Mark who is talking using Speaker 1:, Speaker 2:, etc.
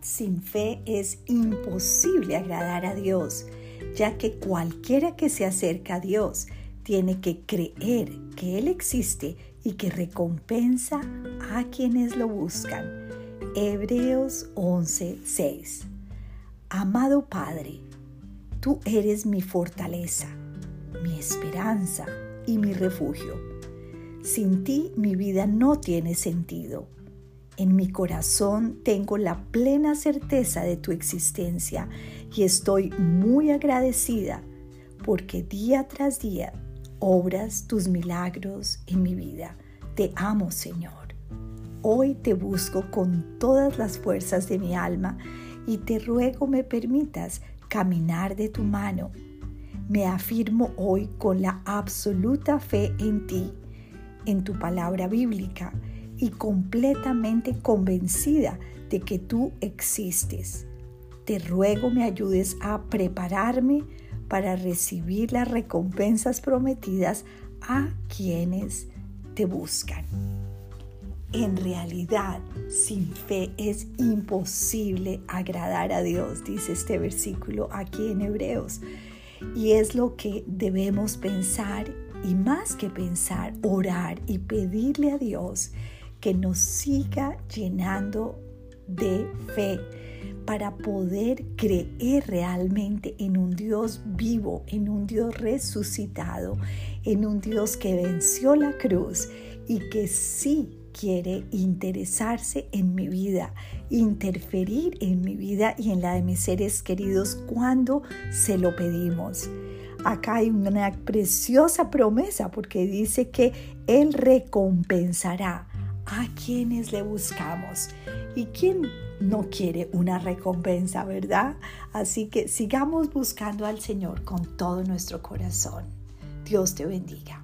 Speaker 1: sin fe es imposible agradar a Dios, ya que cualquiera que se acerca a Dios tiene que creer que Él existe y que recompensa a quienes lo buscan. Hebreos 11:6 Amado Padre, tú eres mi fortaleza, mi esperanza y mi refugio. Sin ti mi vida no tiene sentido. En mi corazón tengo la plena certeza de tu existencia y estoy muy agradecida porque día tras día obras tus milagros en mi vida. Te amo, Señor. Hoy te busco con todas las fuerzas de mi alma y te ruego me permitas caminar de tu mano. Me afirmo hoy con la absoluta fe en ti, en tu palabra bíblica y completamente convencida de que tú existes. Te ruego me ayudes a prepararme para recibir las recompensas prometidas a quienes te buscan. En realidad, sin fe es imposible agradar a Dios, dice este versículo aquí en Hebreos. Y es lo que debemos pensar y más que pensar, orar y pedirle a Dios que nos siga llenando de fe para poder creer realmente en un Dios vivo, en un Dios resucitado, en un Dios que venció la cruz y que sí quiere interesarse en mi vida, interferir en mi vida y en la de mis seres queridos cuando se lo pedimos. Acá hay una preciosa promesa porque dice que Él recompensará a quienes le buscamos. ¿Y quién no quiere una recompensa, verdad? Así que sigamos buscando al Señor con todo nuestro corazón. Dios te bendiga.